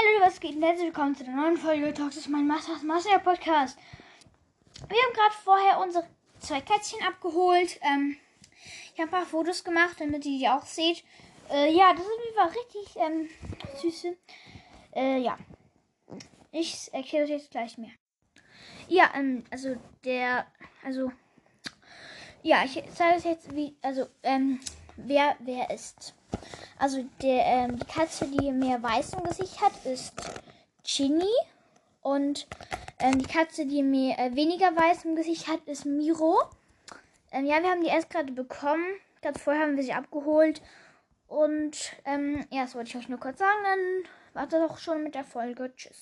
Hallo, was geht? Und herzlich willkommen zu der neuen Folge Talks ist mein Masters Master Podcast. Wir haben gerade vorher unsere zwei Kätzchen abgeholt. Ähm, ich habe ein paar Fotos gemacht, damit ihr die auch seht. Äh, ja, das sind war richtig ähm, süße. Äh, ja. Ich erkläre euch jetzt gleich mehr. Ja, ähm, also der, also, ja, ich zeige euch jetzt, wie, also, ähm, wer wer ist. Also der, ähm, die Katze, die mehr weiß im Gesicht hat, ist Ginny. Und ähm, die Katze, die mehr, äh, weniger weiß im Gesicht hat, ist Miro. Ähm, ja, wir haben die erst gerade bekommen. Gerade vorher haben wir sie abgeholt. Und ähm, ja, das wollte ich euch nur kurz sagen. Dann war das auch schon mit der Folge. Tschüss.